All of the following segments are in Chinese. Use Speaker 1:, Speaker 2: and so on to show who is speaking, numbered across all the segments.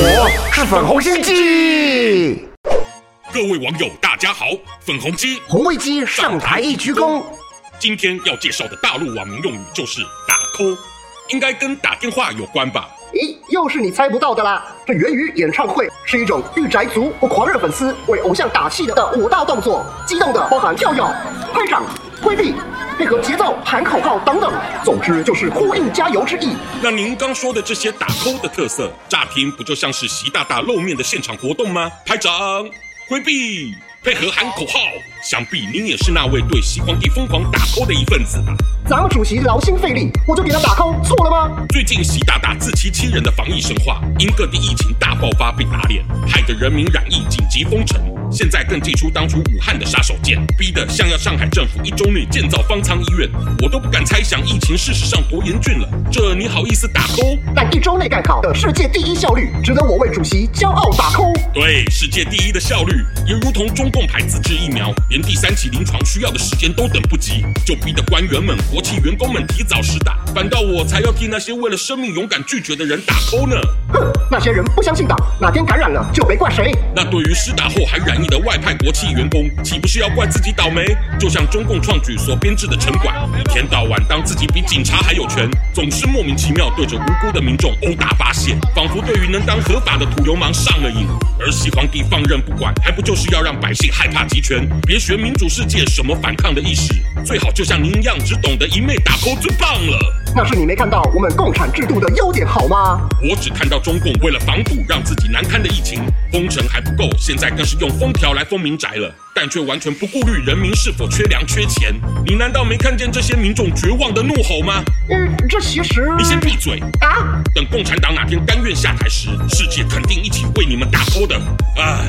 Speaker 1: 我是粉红心机。
Speaker 2: 各位网友，大家好，粉红鸡
Speaker 1: 红卫鸡上台一鞠躬。
Speaker 2: 今天要介绍的大陆网民用语就是打 call，应该跟打电话有关吧？
Speaker 1: 咦，又是你猜不到的啦！这源于演唱会，是一种御宅族或狂热粉丝为偶像打气的舞蹈动作，激动的包含跳跃、拍掌、挥臂。配合节奏喊口号等等，总之就是呼应加油之意。
Speaker 2: 那您刚说的这些打 call 的特色，乍听不就像是习大大露面的现场活动吗？拍掌、回避。配合喊口号，想必您也是那位对习皇帝疯狂打 call 的一份子吧？
Speaker 1: 咱们主席劳心费力，我就给他打 call，错了吗？
Speaker 2: 最近习大大自欺欺人的防疫神话，因各地疫情大爆发被打脸，害得人民染疫紧急封城。现在更祭出当初武汉的杀手锏，逼得像要上海政府一周内建造方舱医院，我都不敢猜想疫情事实上多严峻了。这你好意思打 call？
Speaker 1: 但一周内干好的世界第一效率，值得我为主席骄傲打 call。
Speaker 2: 对，世界第一的效率，也如同中共牌自制疫苗，连第三期临床需要的时间都等不及，就逼得官员们、国企员工们提早施打，反倒我才要替那些为了生命勇敢拒绝的人打 call 呢。
Speaker 1: 哼，那些人不相信党，哪天感染了就没怪谁。
Speaker 2: 那对于施打后还染你的外派国企员工，岂不是要怪自己倒霉？就像中共创举所编制的城管，一天到晚当自己比警察还有权，总是莫名其妙对着无辜的民众殴打发泄，仿佛对于能当合法的土流氓上了瘾。而习皇帝放任不管，还不就是要让百姓害怕集权？别学民主世界什么反抗的意识，最好就像您一样，只懂得一昧打 call 最棒了。
Speaker 1: 那是你没看到我们共产制度的优点好吗？
Speaker 2: 我只看到中共为了防堵让自己难堪的疫情，封城还不够，现在更是用封条来封民宅了，但却完全不顾虑人民是否缺粮缺钱。你难道没看见这些民众绝望的怒吼吗？
Speaker 1: 嗯，这其实……
Speaker 2: 你先闭嘴啊！等共产党哪天甘愿下台时，世界肯定一起为你们打 call 的。唉，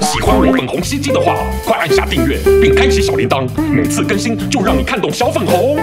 Speaker 2: 喜欢我粉红心机的话，快按下订阅并开启小铃铛，每次更新就让你看懂小粉红。